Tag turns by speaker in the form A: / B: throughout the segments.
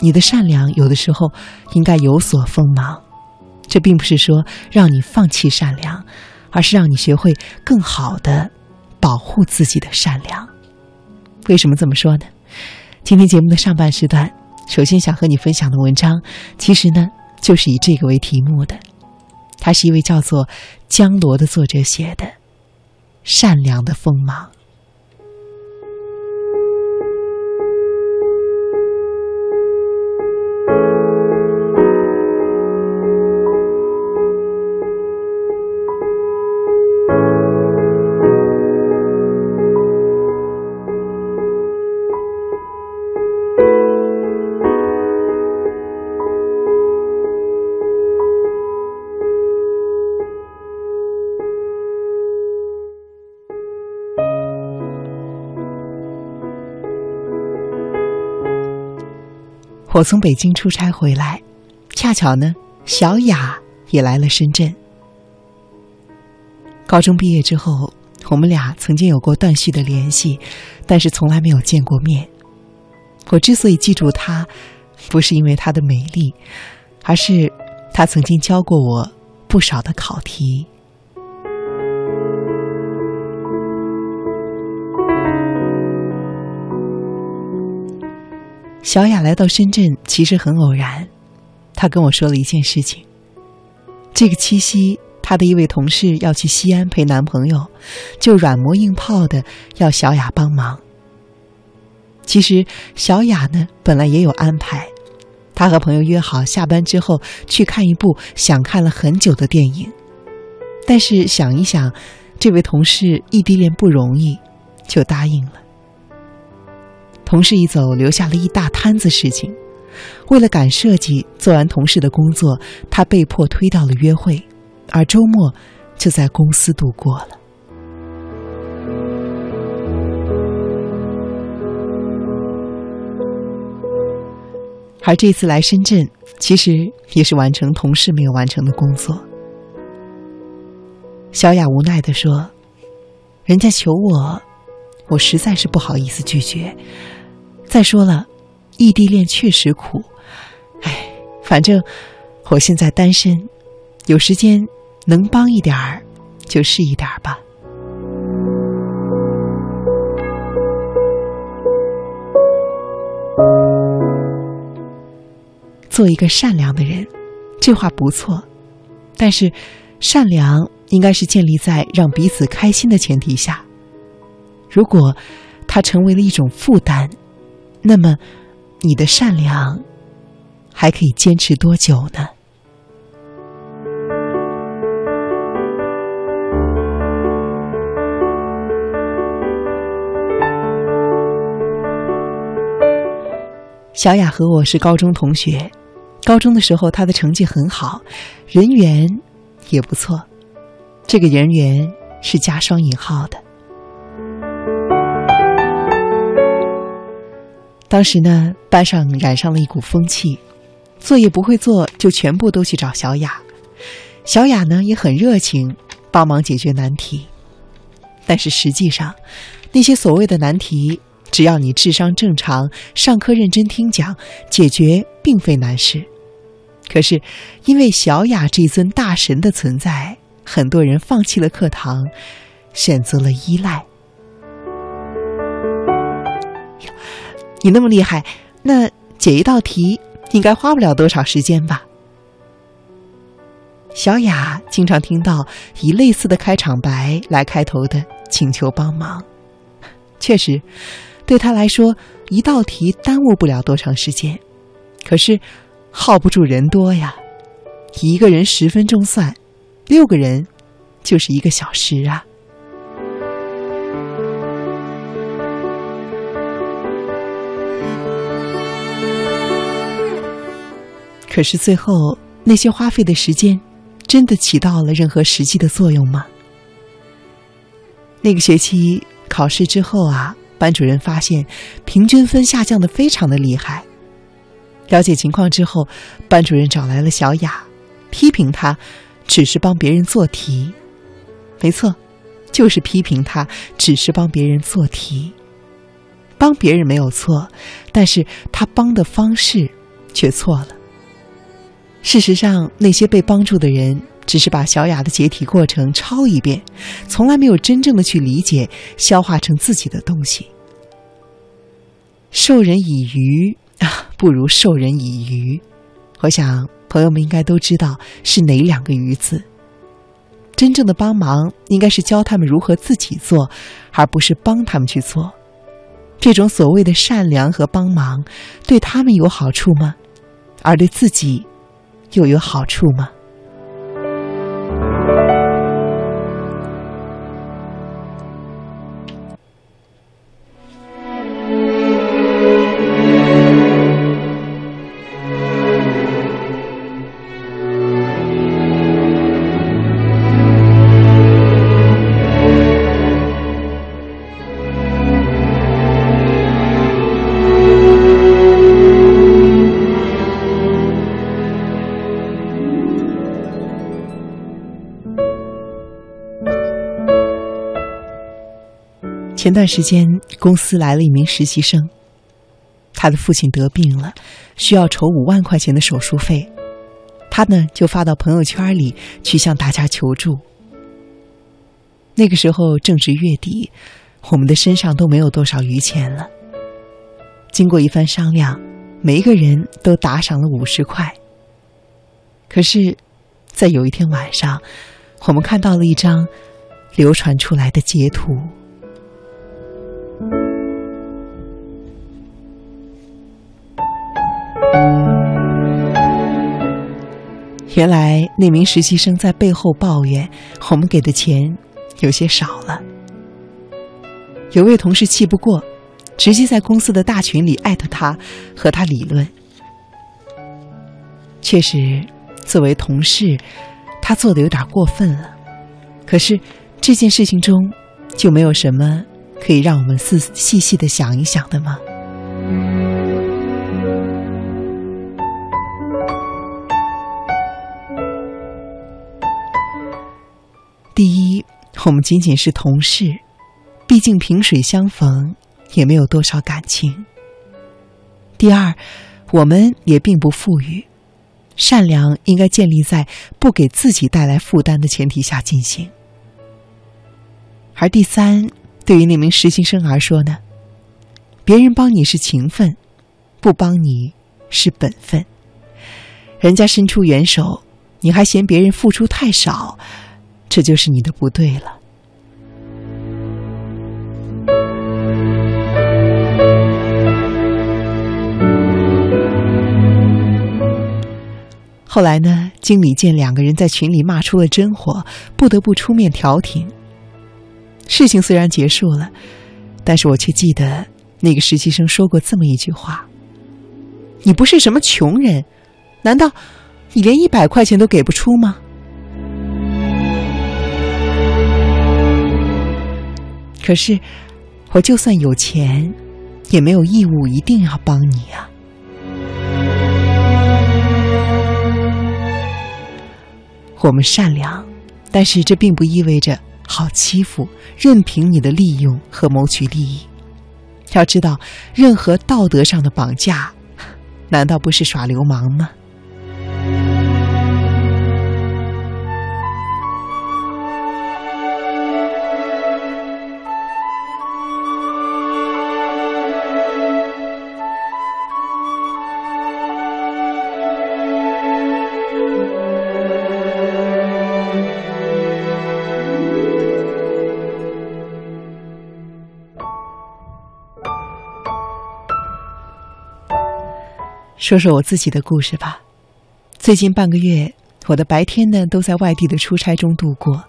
A: 你的善良有的时候应该有所锋芒。这并不是说让你放弃善良，而是让你学会更好的保护自己的善良。为什么这么说呢？今天节目的上半时段，首先想和你分享的文章，其实呢就是以这个为题目的。它是一位叫做江罗的作者写的《善良的锋芒》。我从北京出差回来，恰巧呢，小雅也来了深圳。高中毕业之后，我们俩曾经有过断续的联系，但是从来没有见过面。我之所以记住她，不是因为她的美丽，而是她曾经教过我不少的考题。小雅来到深圳其实很偶然，她跟我说了一件事情。这个七夕，她的一位同事要去西安陪男朋友，就软磨硬泡的要小雅帮忙。其实小雅呢本来也有安排，她和朋友约好下班之后去看一部想看了很久的电影，但是想一想，这位同事异地恋不容易，就答应了。同事一走，留下了一大摊子事情。为了赶设计，做完同事的工作，他被迫推掉了约会，而周末就在公司度过了。而这次来深圳，其实也是完成同事没有完成的工作。小雅无奈的说：“人家求我，我实在是不好意思拒绝。”再说了，异地恋确实苦，哎，反正我现在单身，有时间能帮一点儿就是一点儿吧。做一个善良的人，这话不错，但是善良应该是建立在让彼此开心的前提下。如果它成为了一种负担，那么，你的善良还可以坚持多久呢？小雅和我是高中同学，高中的时候她的成绩很好，人缘也不错，这个人缘是加双引号的。当时呢，班上染上了一股风气，作业不会做就全部都去找小雅。小雅呢也很热情，帮忙解决难题。但是实际上，那些所谓的难题，只要你智商正常，上课认真听讲，解决并非难事。可是，因为小雅这尊大神的存在，很多人放弃了课堂，选择了依赖。你那么厉害，那解一道题应该花不了多少时间吧？小雅经常听到以类似的开场白来开头的请求帮忙，确实，对她来说一道题耽误不了多长时间，可是耗不住人多呀，一个人十分钟算，六个人就是一个小时啊。可是最后，那些花费的时间，真的起到了任何实际的作用吗？那个学期考试之后啊，班主任发现平均分下降的非常的厉害。了解情况之后，班主任找来了小雅，批评他只是帮别人做题。没错，就是批评他只是帮别人做题。帮别人没有错，但是他帮的方式却错了。事实上，那些被帮助的人只是把小雅的解体过程抄一遍，从来没有真正的去理解、消化成自己的东西。授人以鱼啊，不如授人以渔。我想，朋友们应该都知道是哪两个“鱼”字。真正的帮忙，应该是教他们如何自己做，而不是帮他们去做。这种所谓的善良和帮忙，对他们有好处吗？而对自己？又有好处吗？前段时间，公司来了一名实习生，他的父亲得病了，需要筹五万块钱的手术费，他呢就发到朋友圈里去向大家求助。那个时候正值月底，我们的身上都没有多少余钱了。经过一番商量，每一个人都打赏了五十块。可是，在有一天晚上，我们看到了一张流传出来的截图。原来那名实习生在背后抱怨我们给的钱有些少了。有位同事气不过，直接在公司的大群里艾特他，和他理论。确实，作为同事，他做的有点过分了。可是这件事情中，就没有什么可以让我们细细细的想一想的吗？第一，我们仅仅是同事，毕竟萍水相逢，也没有多少感情。第二，我们也并不富裕，善良应该建立在不给自己带来负担的前提下进行。而第三，对于那名实习生而说呢，别人帮你是情分，不帮你是本分。人家伸出援手，你还嫌别人付出太少。这就是你的不对了。后来呢，经理见两个人在群里骂出了真火，不得不出面调停。事情虽然结束了，但是我却记得那个实习生说过这么一句话：“你不是什么穷人，难道你连一百块钱都给不出吗？”可是，我就算有钱，也没有义务一定要帮你啊。我们善良，但是这并不意味着好欺负，任凭你的利用和谋取利益。要知道，任何道德上的绑架，难道不是耍流氓吗？说说我自己的故事吧。最近半个月，我的白天呢都在外地的出差中度过，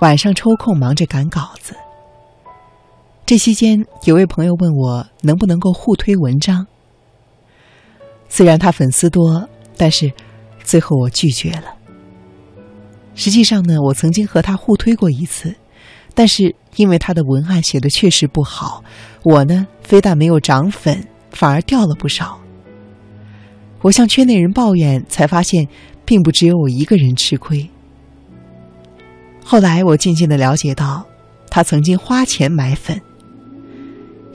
A: 晚上抽空忙着赶稿子。这期间，有位朋友问我能不能够互推文章。虽然他粉丝多，但是最后我拒绝了。实际上呢，我曾经和他互推过一次，但是因为他的文案写的确实不好，我呢非但没有涨粉，反而掉了不少。我向圈内人抱怨，才发现，并不只有我一个人吃亏。后来我渐渐的了解到，他曾经花钱买粉，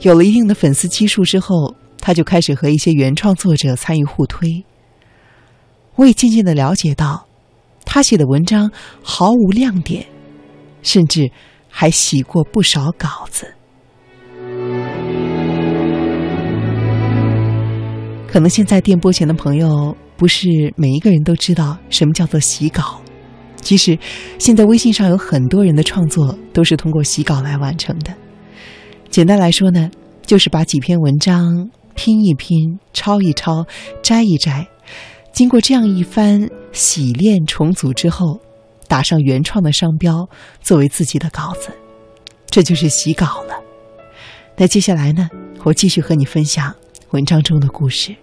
A: 有了一定的粉丝基数之后，他就开始和一些原创作者参与互推。我也渐渐的了解到，他写的文章毫无亮点，甚至还洗过不少稿子。可能现在电波前的朋友，不是每一个人都知道什么叫做洗稿。其实，现在微信上有很多人的创作都是通过洗稿来完成的。简单来说呢，就是把几篇文章拼一拼、抄一抄、摘一摘，经过这样一番洗练重组之后，打上原创的商标作为自己的稿子，这就是洗稿了。那接下来呢，我继续和你分享。文章中的故事。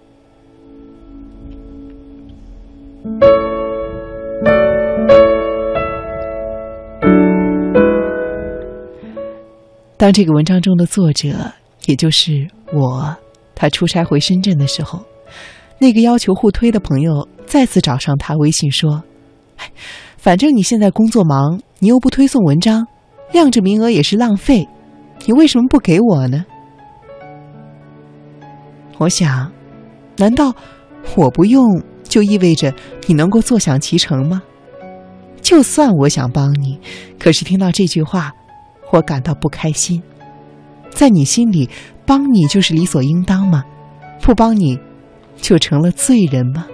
A: 当这个文章中的作者，也就是我，他出差回深圳的时候，那个要求互推的朋友再次找上他微信说：“反正你现在工作忙，你又不推送文章，晾着名额也是浪费，你为什么不给我呢？”我想，难道我不用就意味着你能够坐享其成吗？就算我想帮你，可是听到这句话，我感到不开心。在你心里，帮你就是理所应当吗？不帮你，就成了罪人吗？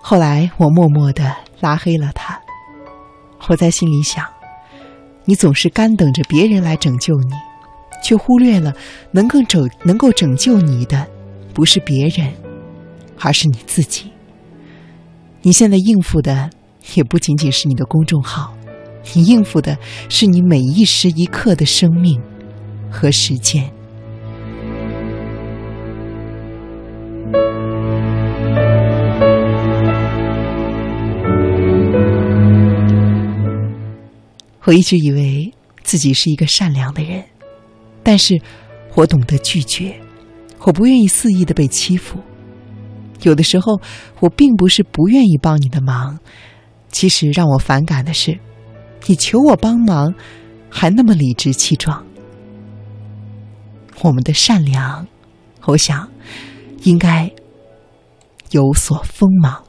A: 后来，我默默的拉黑了他。我在心里想，你总是干等着别人来拯救你，却忽略了能够拯能够拯救你的，不是别人，而是你自己。你现在应付的也不仅仅是你的公众号，你应付的是你每一时一刻的生命和时间。我一直以为自己是一个善良的人，但是，我懂得拒绝，我不愿意肆意的被欺负。有的时候，我并不是不愿意帮你的忙，其实让我反感的是，你求我帮忙，还那么理直气壮。我们的善良，我想，应该有所锋芒。